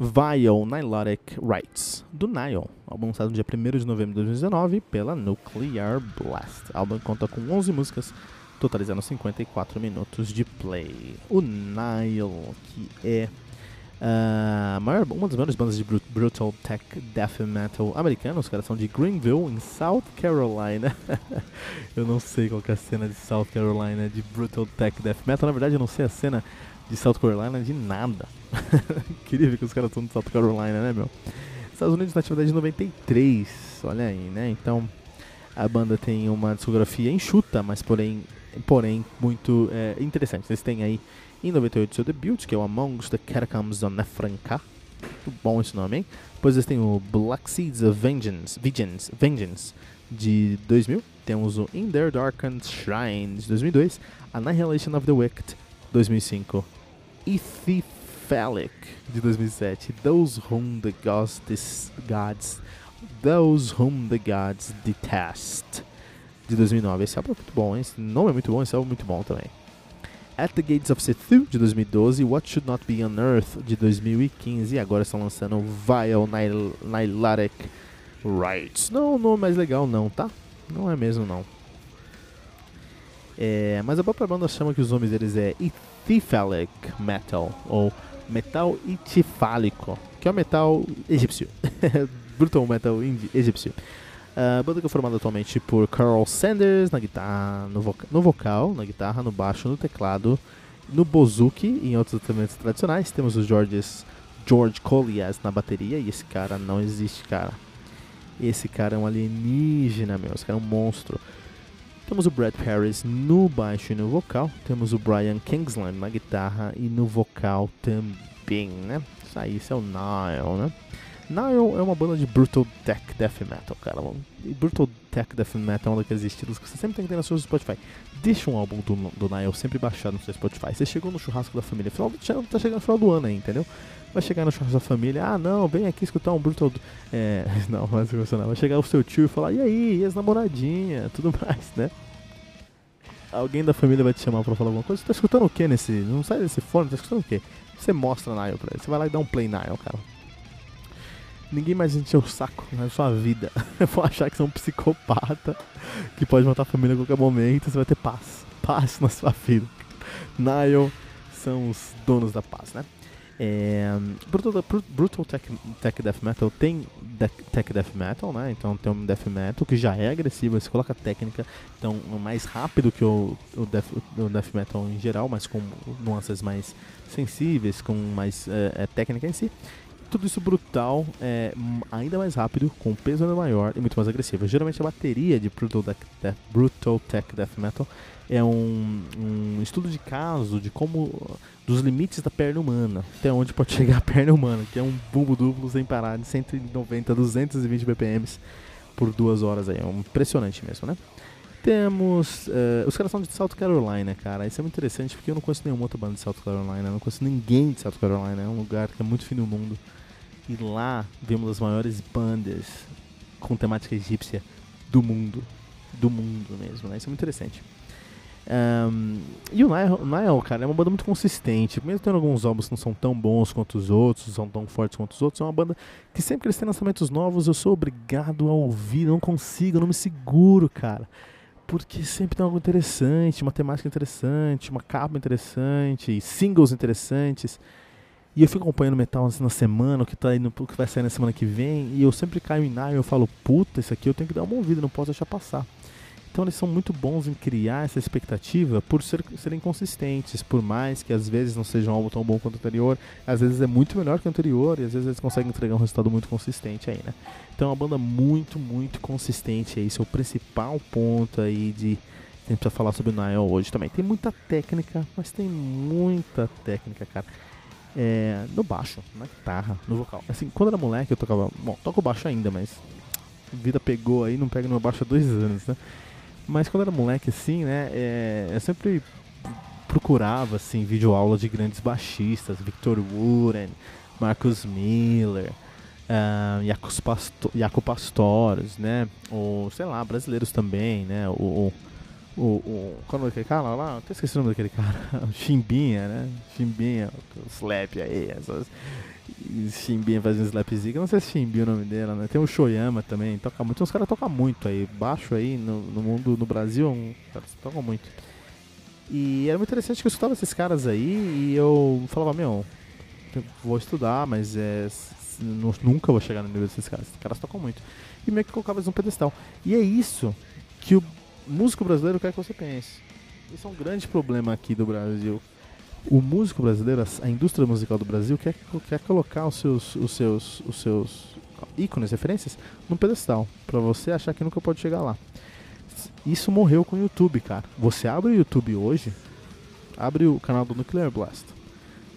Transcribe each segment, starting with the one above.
Vile Nilotic Rights, do Nile, álbum lançado no dia 1 de novembro de 2019 pela Nuclear Blast. O álbum conta com 11 músicas, totalizando 54 minutos de play. O Nile, que é ah, maior, uma das maiores bandas de bru- brutal tech death metal americano, os caras são de Greenville, em South Carolina. eu não sei qual é a cena de South Carolina de brutal tech death metal, na verdade eu não sei a cena de South Carolina de nada. Incrível que os caras estão de South Carolina, né, meu? Estados Unidos na atividade de 93, olha aí, né? Então a banda tem uma discografia enxuta, mas porém, porém muito é, interessante. Eles têm aí em 98 seu debut, que é o Amongst the Catacombs of Nefranca. Muito bom esse nome, hein? Depois eles têm o Black Seeds of Vengeance, Vengeance, Vengeance de 2000. Temos o In Their Darkened Shrine de 2002. Annihilation of the Wicked 2005. Ethephalic de 2007. Those Whom the Gods, gods Those Whom the Gods Detest de 2009. Esse álbum é muito bom, hein? Esse nome é muito bom, esse álbum é muito bom também. At the Gates of Sethu de 2012, What Should Not Be Unearthed de 2015 e agora estão lançando Vile Nil- Nilotic Rights. Não, o nome mais legal não, tá? Não é mesmo não. É, mas a própria banda chama que os nomes deles é Ethephalic Metal ou Metal Itifálico, que é o metal egípcio. Brutal Metal egípcio. A banda que é formada atualmente por Carl Sanders na guitarra, no, voca- no vocal, na guitarra, no baixo, no teclado, no bozuki e em outros instrumentos tradicionais. Temos o Georges, George Colias na bateria e esse cara não existe, cara. Esse cara é um alienígena, meu. Esse cara é um monstro. Temos o Brad Harris no baixo e no vocal. Temos o Brian Kingsland na guitarra e no vocal também, né? Isso aí, isso é o Nile, né? Nile é uma banda de brutal tech death metal, cara. E brutal tech death metal é um daqueles estilos que você sempre tem que ter no seu Spotify. Deixa um álbum do, do Nile sempre baixado no seu Spotify. Você chegou no churrasco da família, final, tá chegando no final do ano aí, entendeu? Vai chegar no churrasco da família, ah não, vem aqui escutar um brutal. É, não, se emocionar. Vai chegar o seu tio e falar, e aí, e as namoradinhas, tudo mais, né? Alguém da família vai te chamar pra falar alguma coisa. Você tá escutando o que nesse. Não sai desse fone, tá escutando o que? Você mostra Nile pra ele. Você vai lá e dá um play Nile, cara. Ninguém mais encheu o saco na sua vida. Vão achar que você é um psicopata que pode matar a família a qualquer momento. Você vai ter paz. Paz na sua vida. Nile são os donos da paz, né? É, Brutal, Bru- Brutal Tech, Tech Death Metal tem de- Tech Death Metal, né? Então tem um Death Metal que já é agressivo, você coloca técnica, então é mais rápido que o, o, death, o Death Metal em geral, mas com nuances mais sensíveis, com mais é, é, técnica em si. Tudo isso brutal, é, ainda mais rápido, com peso ainda maior e muito mais agressivo. Geralmente a bateria de Brutal, Death, Death- Brutal Tech Death Metal é um, um estudo de caso de como dos limites da perna humana, até onde pode chegar a perna humana, que é um bumbo duplo sem parar de 190 a 220 BPMs por duas horas aí, é um impressionante mesmo, né? Temos. eh, os caras são de South Carolina, cara. Isso é muito interessante porque eu não conheço nenhuma outra banda de South Carolina. Eu não conheço ninguém de South Carolina. É um lugar que é muito fim do mundo. E lá vemos das maiores bandas com temática egípcia do mundo. Do mundo mesmo, né? Isso é muito interessante. Um, e o Nile, cara, é uma banda muito consistente. Mesmo tendo alguns álbuns que não são tão bons quanto os outros, não são tão fortes quanto os outros, é uma banda que sempre que eles têm lançamentos novos, eu sou obrigado a ouvir, não consigo, não me seguro, cara. Porque sempre tem algo interessante, uma temática interessante, uma capa interessante, singles interessantes. E eu fico acompanhando metal assim, na semana, o que, tá indo, o que vai sair na semana que vem, e eu sempre caio em Nile e eu falo, puta, isso aqui eu tenho que dar uma ouvida, não posso deixar passar. Então eles são muito bons em criar essa expectativa por ser, serem consistentes, por mais que às vezes não seja um álbum tão bom quanto o anterior, às vezes é muito melhor que o anterior e às vezes eles conseguem entregar um resultado muito consistente aí, né? Então é uma banda muito, muito consistente, esse é o principal ponto aí de a gente precisa falar sobre o Nile hoje também. Tem muita técnica, mas tem muita técnica, cara. É, no baixo, na guitarra, no vocal. Assim, quando era moleque eu tocava. Bom, toco baixo ainda, mas. Vida pegou aí, não pega no baixo há dois anos, né? Mas quando era moleque, assim, né, é, eu sempre procurava, assim, videoaula de grandes baixistas, Victor Wooden, Marcus Miller, uh, Jaco, Pasto Jaco Pastores, né, ou, sei lá, brasileiros também, né, o... o, o qual é aquele cara lá? Até esqueci o nome daquele cara. O Chimbinha, né? Chimbinha, o slap aí, essas Chimbinha fazendo slapzinho. Não sei se Chimbinha é o nome dela, né? Tem o Shoyama também, toca muito. Uns caras tocam muito aí. Baixo aí no, no mundo, no Brasil, um, tocam muito. E era muito interessante que eu escutava esses caras aí e eu falava, meu, vou estudar, mas é, nunca vou chegar no nível desses caras. Esses caras tocam muito. E meio que colocava eles no pedestal. E é isso que o músico brasileiro quer que você pense. Isso é um grande problema aqui do Brasil o músico brasileiro, a indústria musical do Brasil quer, quer colocar os seus, os seus, os seus ícones, referências, num pedestal, para você achar que nunca pode chegar lá. Isso morreu com o YouTube, cara. Você abre o YouTube hoje, abre o canal do Nuclear Blast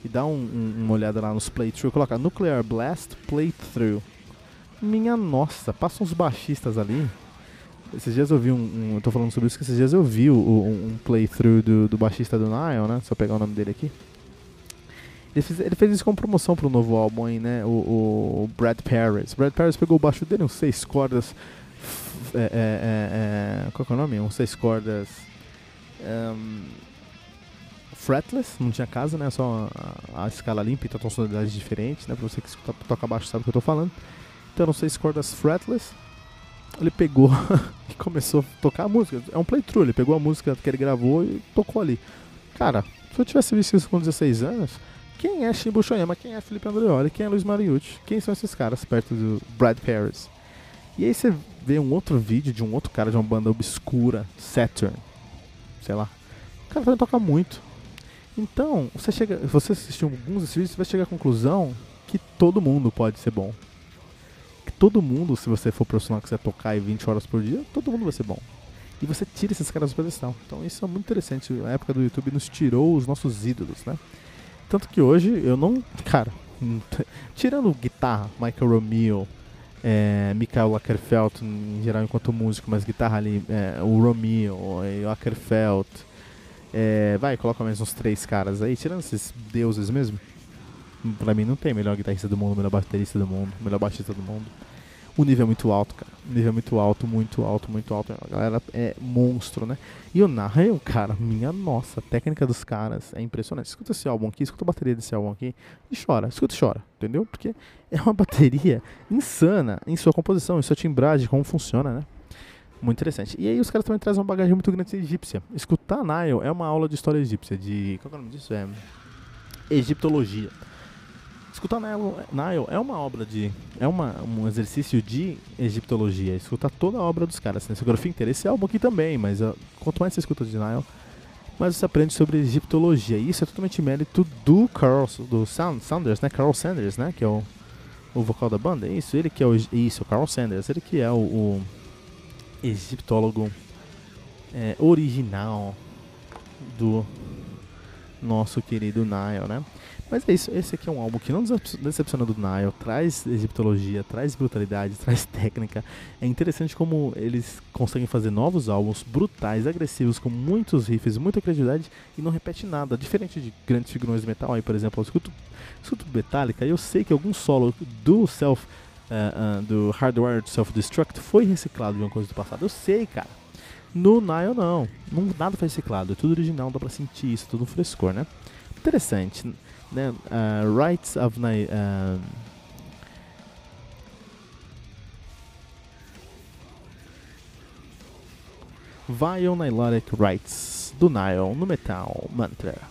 e dá um, um, uma olhada lá nos playthrough, coloca Nuclear Blast Playthrough. Minha nossa, passa uns baixistas ali esses dias eu vi um, um, Eu tô falando sobre isso que esses dias eu vi o, um, um, playthrough do, do baixista do Nile, né? Só pegar o nome dele aqui. Ele fez, ele fez isso com promoção pro novo álbum aí, né? O, o, Brad Paris. Brad Paris pegou o baixo dele, uns seis cordas. É, é, é, é, qual que é o nome? Uns seis cordas. Um, fretless, não tinha casa, né? Só a, a escala limpa, então tonalidades diferentes, né? Pra você que escuta, toca baixo sabe o que eu tô falando. Então eram seis cordas fretless ele pegou e começou a tocar a música. É um playthrough, ele pegou a música que ele gravou e tocou ali. Cara, se eu tivesse visto isso com 16 anos, quem é Shimbo Shoyama, quem é Felipe Andreoli, quem é Luiz Mariucci, quem são esses caras perto do Brad Paris? E aí você vê um outro vídeo de um outro cara de uma banda obscura, Saturn, sei lá. O cara também toca muito. Então, você chega, você assistir alguns desses vídeos, você vai chegar à conclusão que todo mundo pode ser bom todo mundo, se você for profissional que você tocar 20 horas por dia, todo mundo vai ser bom. E você tira esses caras do pedestal. Então isso é muito interessante. A época do YouTube nos tirou os nossos ídolos, né? Tanto que hoje eu não. Cara, tirando guitarra, Michael Romeo, é, Michael Ackerfeld em geral enquanto músico, mas guitarra ali, é, o Romeo, o Ackerfeld. É, vai, coloca mais uns três caras aí, tirando esses deuses mesmo. Pra mim não tem melhor guitarrista do mundo, melhor baterista do mundo, melhor baixista do mundo o nível é muito alto, cara. O nível é muito alto, muito alto, muito alto. A galera é monstro, né? E o Nile, cara, minha nossa, a técnica dos caras é impressionante. Escuta esse álbum aqui, escuta a bateria desse álbum aqui e chora, escuta e chora, entendeu? Porque é uma bateria insana em sua composição, em sua timbragem, como funciona, né? Muito interessante. E aí os caras também trazem uma bagagem muito grande egípcia. Escutar Nile é uma aula de história egípcia, de. Qual é o nome disso? É. Egiptologia. Escutar Nile é uma obra de. É uma, um exercício de egiptologia. Escutar toda a obra dos caras. Né? Discografia inteira. Esse álbum aqui também, mas uh, quanto mais você escuta de Nile, mais você aprende sobre egiptologia. E isso é totalmente mérito do Carl, do Sanders, né? Carl Sanders, né? Que é o, o vocal da banda. Isso, ele que é o. Isso, Carl Sanders. Ele que é o, o egiptólogo é, original do nosso querido Nile, né? Mas é isso, esse aqui é um álbum que não decepciona do Nile, traz egiptologia, traz brutalidade, traz técnica. É interessante como eles conseguem fazer novos álbuns brutais, agressivos, com muitos riffs, muita criatividade e não repete nada. Diferente de grandes figurões de metal, aí por exemplo, eu escuto, escuto Metallica e eu sei que algum solo do Self, uh, uh, do Self-Destruct foi reciclado de uma coisa do passado. Eu sei, cara. No Nile não, não nada foi reciclado, é tudo original, dá pra sentir isso, tudo frescor, né? Interessante né, uh, Rights of Ni uh, Viol Nilotic Rights do Nile no Metal Mantra.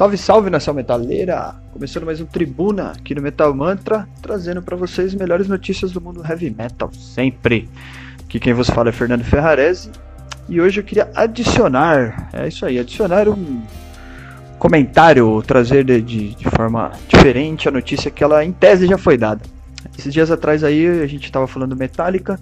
Salve, salve nação metaleira! Começando mais um Tribuna aqui no Metal Mantra, trazendo para vocês melhores notícias do mundo heavy metal, sempre. Aqui quem vos fala é Fernando Ferrarese e hoje eu queria adicionar, é isso aí, adicionar um comentário, trazer de, de, de forma diferente a notícia que ela em tese já foi dada. Esses dias atrás aí a gente estava falando Metallica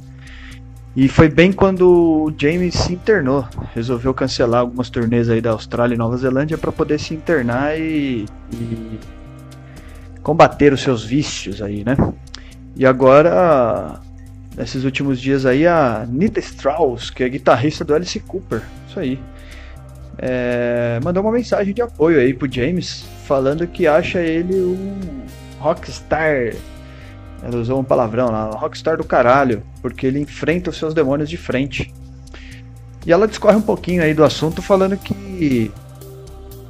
e foi bem quando o James se internou, resolveu cancelar algumas turnês aí da Austrália e Nova Zelândia para poder se internar e, e, combater os seus vícios aí, né? E agora, nesses últimos dias aí, a Nita Strauss, que é guitarrista do Alice Cooper, isso aí, é, mandou uma mensagem de apoio aí pro James, falando que acha ele um rockstar ela usou um palavrão lá, rockstar do caralho, porque ele enfrenta os seus demônios de frente. E ela discorre um pouquinho aí do assunto falando que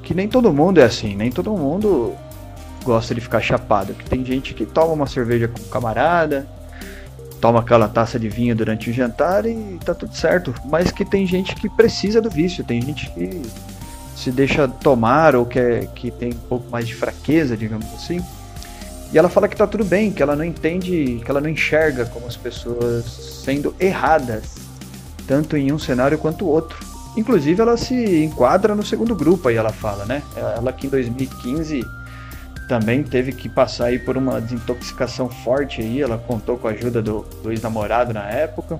que nem todo mundo é assim, nem todo mundo gosta de ficar chapado, que tem gente que toma uma cerveja com um camarada, toma aquela taça de vinho durante o jantar e tá tudo certo, mas que tem gente que precisa do vício, tem gente que se deixa tomar ou que, é, que tem um pouco mais de fraqueza, digamos assim, e ela fala que tá tudo bem, que ela não entende, que ela não enxerga como as pessoas sendo erradas, tanto em um cenário quanto outro. Inclusive ela se enquadra no segundo grupo aí ela fala, né? Ela que em 2015 também teve que passar aí por uma desintoxicação forte aí, ela contou com a ajuda do, do ex-namorado na época.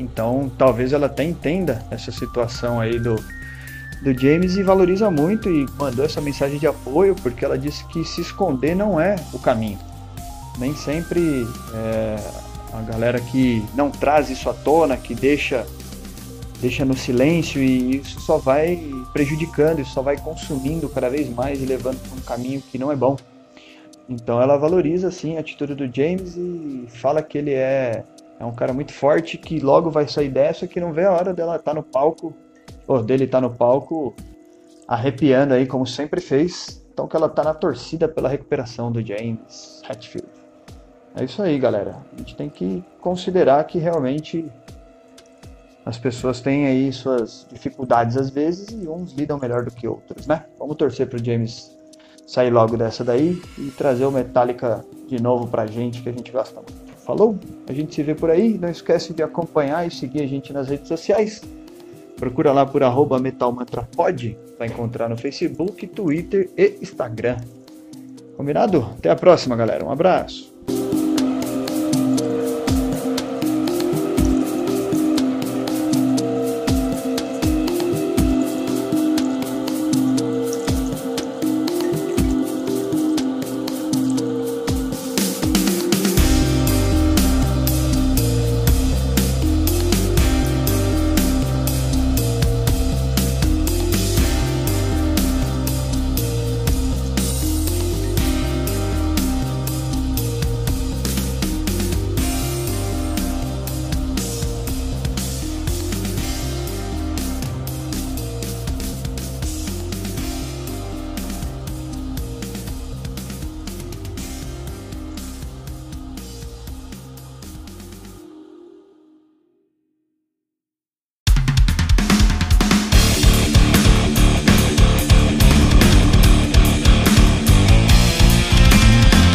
Então, talvez ela até entenda essa situação aí do, do James e valoriza muito e mandou essa mensagem de apoio porque ela disse que se esconder não é o caminho. Nem sempre é, a galera que não traz isso à tona, que deixa deixa no silêncio e isso só vai prejudicando, isso só vai consumindo cada vez mais e levando para um caminho que não é bom. Então ela valoriza assim a atitude do James e fala que ele é, é um cara muito forte que logo vai sair dessa, que não vê a hora dela estar tá no palco dele tá no palco arrepiando aí, como sempre fez. Então que ela tá na torcida pela recuperação do James Hetfield. É isso aí, galera. A gente tem que considerar que realmente as pessoas têm aí suas dificuldades às vezes e uns lidam melhor do que outros, né? Vamos torcer pro James sair logo dessa daí e trazer o Metallica de novo pra gente, que a gente gosta muito. Falou? A gente se vê por aí. Não esquece de acompanhar e seguir a gente nas redes sociais. Procura lá por arroba metalmantrapod, vai encontrar no Facebook, Twitter e Instagram. Combinado? Até a próxima, galera. Um abraço.